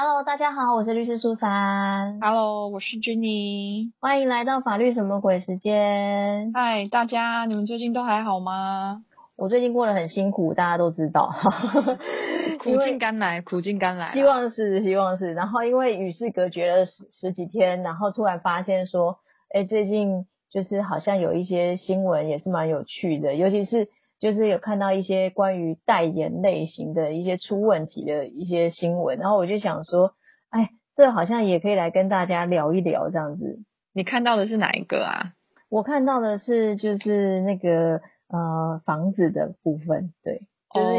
Hello，大家好，我是律师苏珊。Hello，我是 Jenny。欢迎来到法律什么鬼时间。嗨，大家，你们最近都还好吗？我最近过得很辛苦，大家都知道。苦尽甘来，苦尽甘来。希望是，希望是。然后因为与世隔绝了十十几天，然后突然发现说，哎，最近就是好像有一些新闻也是蛮有趣的，尤其是就是有看到一些关于代言类型的一些出问题的一些新闻，然后我就想说，哎，这好像也可以来跟大家聊一聊这样子。你看到的是哪一个啊？我看到的是就是那个呃房子的部分，对，就是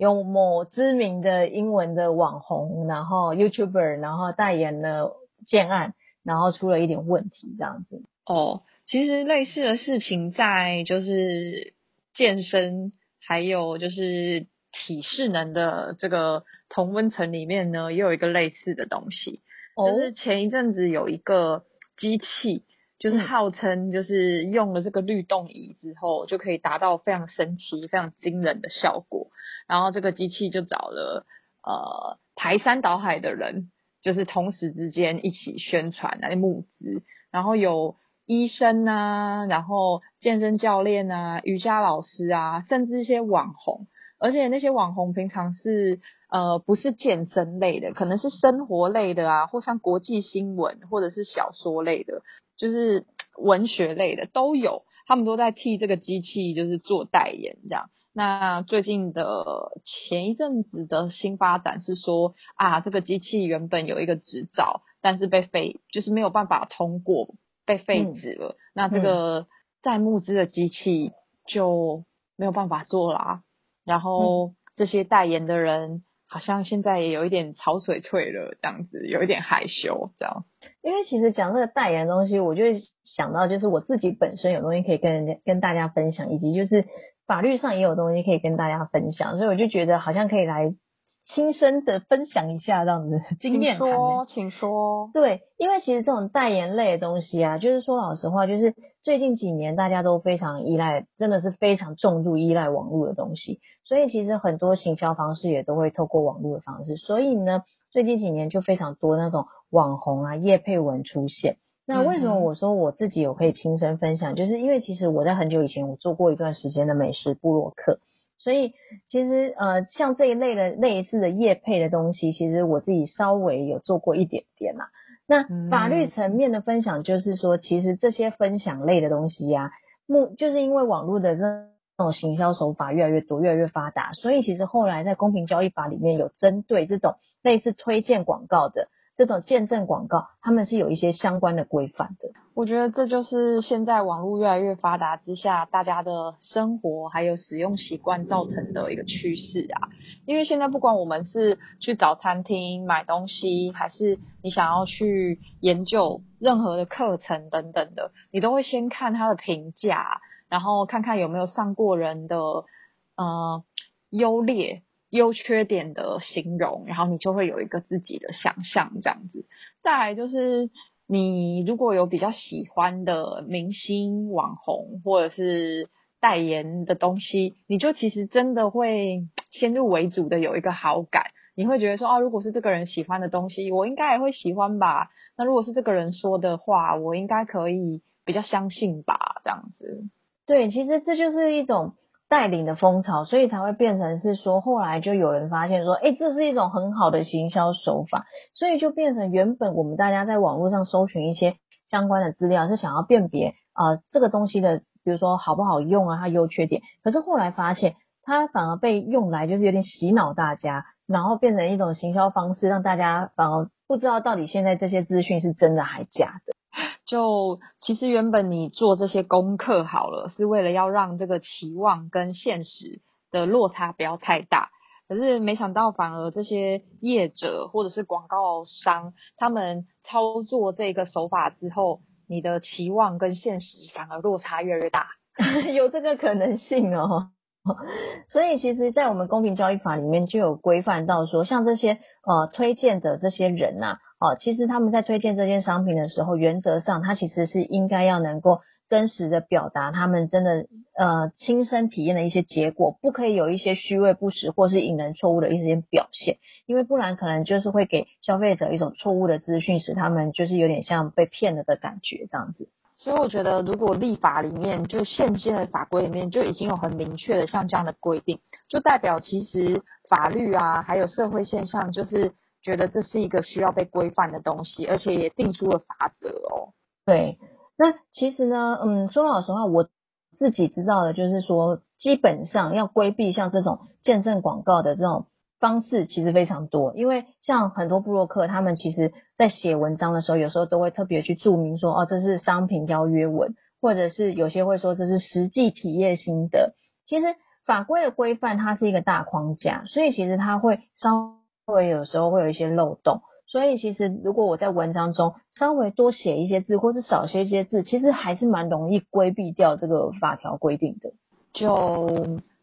有某知名的英文的网红，然后 YouTuber，然后代言了建案，然后出了一点问题这样子。哦，其实类似的事情在就是健身，还有就是体适能的这个同温层里面呢，也有一个类似的东西。哦就是前一阵子有一个机器，就是嗯号称就是用了这个律动仪之后，就可以达到非常神奇、非常惊人的效果。然后这个机器就找了呃排山倒海的人，就是同时之间一起宣传来募资，然后有医生啊，然后健身教练啊，瑜伽老师啊，甚至一些网红。而且那些网红平常是呃不是健身类的，可能是生活类的啊，或像国际新闻或者是小说类的，就是文学类的都有，他们都在替这个机器就是做代言这样。那最近的前一阵子的新发展是说啊，这个机器原本有一个执照，但是被废，就是没有办法通过，被废止了。那这个在募资的机器就没有办法做啦、然后这些代言的人好像现在也有一点潮水退了，这样子有一点害羞，这样。因为其实讲这个代言的东西，我就想到就是我自己本身有东西可以跟人家跟大家分享，以及就是法律上也有东西可以跟大家分享，所以我就觉得好像可以来亲身的分享一下这样子经验谈、欸。说，请说。对，因为其实这种代言类的东西啊，就是说老实话，就是最近几年大家都非常依赖，真的是非常重度依赖网络的东西，所以其实很多行销方式也都会透过网络的方式，所以呢，最近几年就非常多那种网红啊、叶佩文出现。那为什么我说我自己有可以亲身分享？就是因为其实我在很久以前我做过一段时间的美食部落客，所以其实呃像这一类的类似的业配的东西，其实我自己稍微有做过一点点啦。那法律嗯层面的分享，就是说，其实这些分享类的东西呀、目就是因为网络的这种行销手法越来越多、越来越发达，所以其实后来在公平交易法里面有针对这种类似推荐广告的这种见证广告，他们是有一些相关的规范的。我觉得这就是现在网络越来越发达之下，大家的生活还有使用习惯造成的一个趋势啊。因为现在不管我们是去找餐厅买东西，还是你想要去研究任何的课程等等的，你都会先看它的评价，然后看看有没有上过人的呃优劣。优缺点的形容，然后你就会有一个自己的想象，这样子。再来就是你如果有比较喜欢的明星、网红或者是代言的东西，你就其实真的会先入为主的有一个好感，你会觉得说，啊，如果是这个人喜欢的东西，我应该也会喜欢吧？那如果是这个人说的话，我应该可以比较相信吧？这样子。对，其实这就是一种带领的风潮，所以才会变成是说，后来就有人发现说，哎，这是一种很好的行销手法，所以就变成原本我们大家在网络上搜寻一些相关的资料，是想要辨别啊、呃这个东西的，比如说好不好用啊，它优缺点。可是后来发现，它反而被用来就是有点洗脑大家，然后变成一种行销方式，让大家反而不知道到底现在这些资讯是真的还假的。就其实原本你做这些功课好了，是为了要让这个期望跟现实的落差不要太大。可是没想到，反而这些业者或者是广告商，他们操作这个手法之后，你的期望跟现实反而落差越来越大。有这个可能性哦。所以其实，在我们公平交易法里面就有规范到说，像这些呃推荐的这些人呐、哦、其实他们在推荐这件商品的时候，原则上他其实是应该要能够真实的表达他们真的呃亲身体验的一些结果，不可以有一些虚伪不实或是引人错误的一些表现，因为不然可能就是会给消费者一种错误的资讯，使他们就是有点像被骗了的感觉这样子。所以我觉得，如果立法里面就现行的法规里面就已经有很明确的像这样的规定，就代表其实法律啊，还有社会现象，就是觉得这是一个需要被规范的东西，而且也定出了法则哦。对，那其实呢，嗯，说老实话，我自己知道的就是说，基本上要规避像这种见证广告的这种。方式其实非常多，因为像很多布洛克，他们其实在写文章的时候，有时候都会特别去注明说，哦，这是商品邀约文，或者是有些会说这是实际体验心得。其实法规的规范它是一个大框架，所以其实它会稍微有时候会有一些漏洞。所以其实如果我在文章中稍微多写一些字，或是少写一些字，其实还是蛮容易规避掉这个法条规定的。就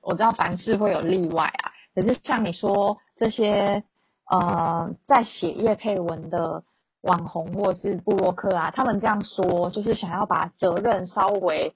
我知道凡事会有例外啊。可是像你说这些呃，在写叶配文的网红或是布洛克啊，他们这样说，就是想要把责任稍微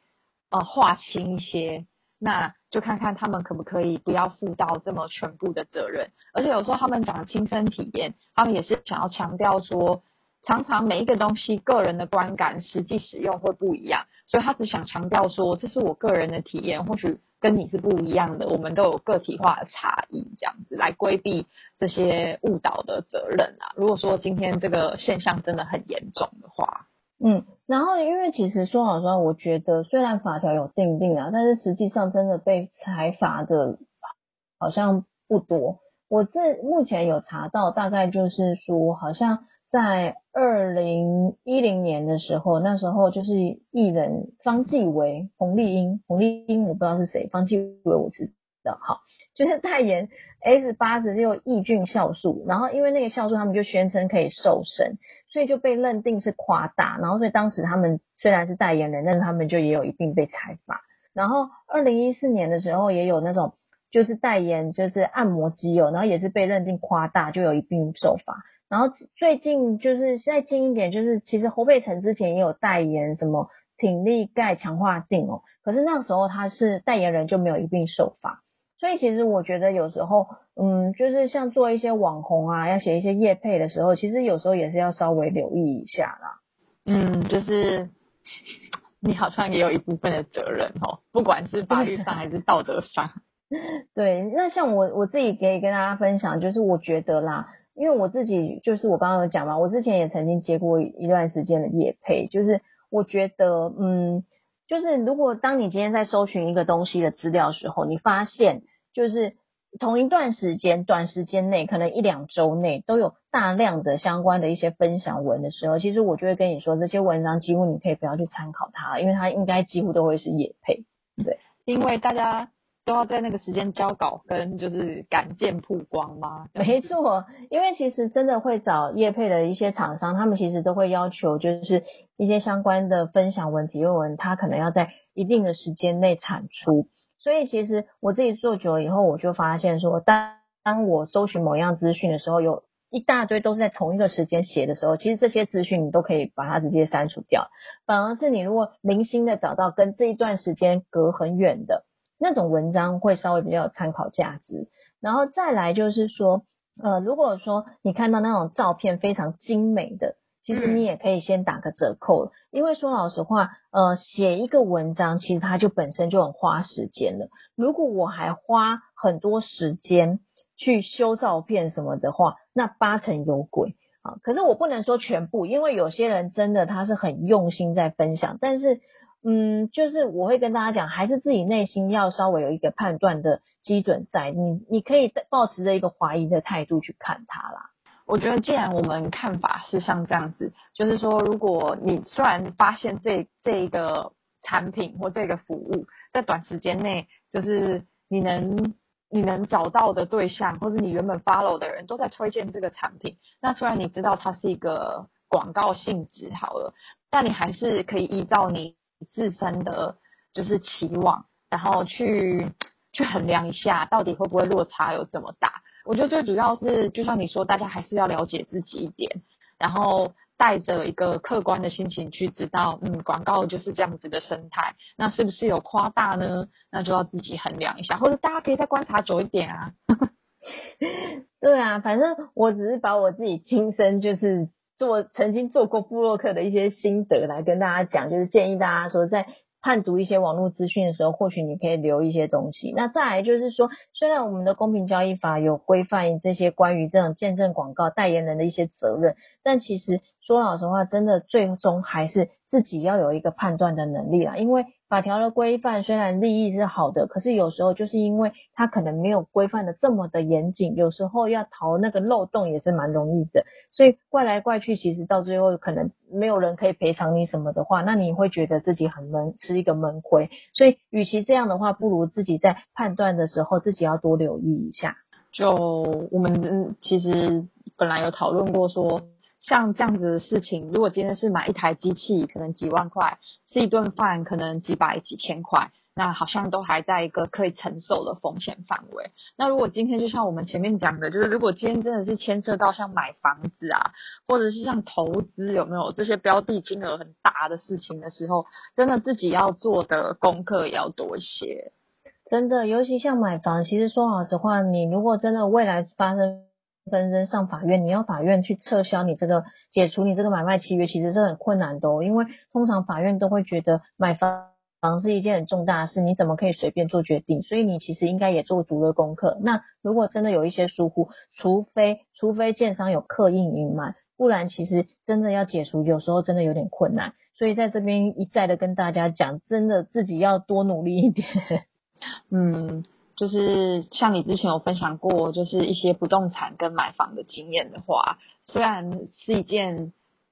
呃划清一些，那就看看他们可不可以不要负到这么全部的责任。而且有时候他们讲亲身体验，他们也是想要强调说，常常每一个东西个人的观感，实际使用会不一样，所以他只想强调说，这是我个人的体验，或许。跟你是不一样的，我们都有个体化的差异，这样子来规避这些误导的责任啊。如果说今天这个现象真的很严重的话，嗯，然后因为其实说老实话，我觉得虽然法条有定定啊，但是实际上真的被裁罚的好像不多。我这目前有查到，大概就是说好像。在二零一零年的时候，那时候就是艺人方季韦、洪丽英，洪丽英我不知道是谁，方季韦我知道，好，就是代言 S 八十六抑菌酵素，然后因为那个酵素他们就宣称可以瘦身，所以就被认定是夸大，然后所以当时他们虽然是代言人，但是他们就也有一并被裁罚。然后二零一四年的时候也有那种就是代言就是按摩机油，然后也是被认定夸大，就有一并受罚。然后最近就是再近一点，就是其实侯佩岑之前也有代言什么挺力钙强化锭哦，可是那时候他是代言人就没有一并受罚，所以其实我觉得有时候，嗯，就是像做一些网红啊，要写一些业配的时候，其实有时候也是要稍微留意一下啦。嗯，就是你好像也有一部分的责任哦，不管是法律上还是道德上。对，那像我我自己可以跟大家分享，就是我觉得啦。因为我自己就是我刚刚有讲嘛，我之前也曾经接过一段时间的业配，就是我觉得，嗯，就是如果当你今天在搜寻一个东西的资料的时候，你发现就是同一段时间、短时间内，可能一两周内都有大量的相关的一些分享文的时候，其实我就会跟你说，这些文章几乎你可以不要去参考它，因为它应该几乎都会是业配，对，因为大家。都要在那个时间交稿跟就是赶件曝光吗？没错，因为其实真的会找业配的一些厂商，他们其实都会要求就是一些相关的分享文、体论文，他可能要在一定的时间内产出。所以其实我自己做久了以后，我就发现说，当当我搜寻某样资讯的时候，有一大堆都是在同一个时间写的时候，其实这些资讯你都可以把它直接删除掉。反而是你如果零星的找到跟这一段时间隔很远的。那种文章会稍微比较有参考价值，然后再来就是说，呃，如果说你看到那种照片非常精美的，其实你也可以先打个折扣，因为说老实话，呃，写一个文章其实它就本身就很花时间了。如果我还花很多时间去修照片什么的话，那八成有鬼啊。可是我不能说全部，因为有些人真的他是很用心在分享，但是。嗯，就是我会跟大家讲，还是自己内心要稍微有一个判断的基准在，你你可以保持着一个怀疑的态度去看它啦。我觉得既然我们看法是像这样子，就是说，如果你虽然发现这这一个产品或这个服务在短时间内，就是你能你能找到的对象，或者你原本 follow 的人都在推荐这个产品，那虽然你知道它是一个广告性质好了，但你还是可以依照你。自身的就是期望，然后去 去衡量一下，到底会不会落差有这么大？我觉得最主要是，就像你说，大家还是要了解自己一点，然后带着一个客观的心情去知道，嗯，广告就是这样子的生态，那是不是有夸大呢？那就要自己衡量一下，或者大家可以再观察久一点啊。对啊，反正我只是把我自己亲身就是做曾经做过布洛克的一些心得来跟大家讲，就是建议大家说在判读一些网络资讯的时候，或许你可以留一些东西。那再来就是说，虽然我们的公平交易法有规范这些关于这种见证广告代言人的一些责任，但其实说老实话，真的最终还是自己要有一个判断的能力啦，因为。法条的规范虽然利益是好的，可是有时候就是因为它可能没有规范的这么的严谨，有时候要逃那个漏洞也是蛮容易的。所以怪来怪去，其实到最后可能没有人可以赔偿你什么的话，那你会觉得自己很闷，是一个闷亏。所以与其这样的话，不如自己在判断的时候自己要多留意一下。就我们其实本来有讨论过说。像这样子的事情，如果今天是买一台机器，可能几万块；吃一顿饭，可能几百几千块，那好像都还在一个可以承受的风险范围。那如果今天就像我们前面讲的，就是如果今天真的是牵涉到像买房子啊，或者是像投资有没有这些标的金额很大的事情的时候，真的自己要做的功课也要多一些。真的，尤其像买房，其实说老实话，你如果真的未来发生。纷争上法院，你要法院去撤销你这个解除你这个买卖契约，其实是很困难的哦。因为通常法院都会觉得买房房是一件很重大的事，你怎么可以随便做决定？所以你其实应该也做足了功课。那如果真的有一些疏忽，除非除非建商有刻意隐瞒，不然其实真的要解除，有时候真的有点困难。所以在这边一再的跟大家讲，真的自己要多努力一点。嗯。就是像你之前有分享过，就是一些不动产跟买房的经验的话，虽然是一件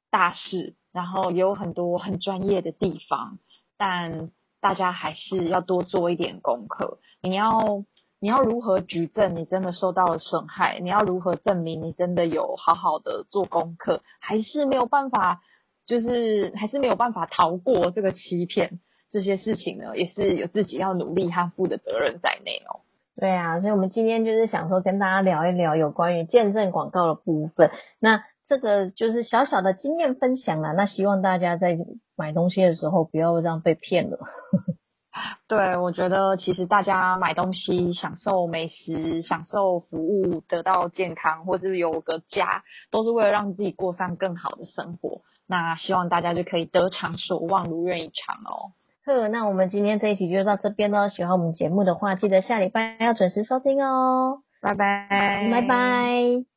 大事，然后也有很多很专业的地方，但大家还是要多做一点功课。你要你要如何举证你真的受到了损害？你要如何证明你真的有好好的做功课？还是没有办法，就是还是没有办法逃过这个欺骗？这些事情呢，也是有自己要努力和负的责任在内哦。对啊，所以我们今天就是想说跟大家聊一聊有关于见证广告的部分。那这个就是小小的经验分享啦。那希望大家在买东西的时候不要这样被骗了。对，我觉得其实大家买东西、享受美食、享受服务、得到健康，或是有个家，都是为了让自己过上更好的生活。那希望大家就可以得偿所望，如愿以偿哦。呵，那我们今天这一集就到这边喽。喜欢我们节目的话，记得下礼拜要准时收听哦。拜拜，拜拜。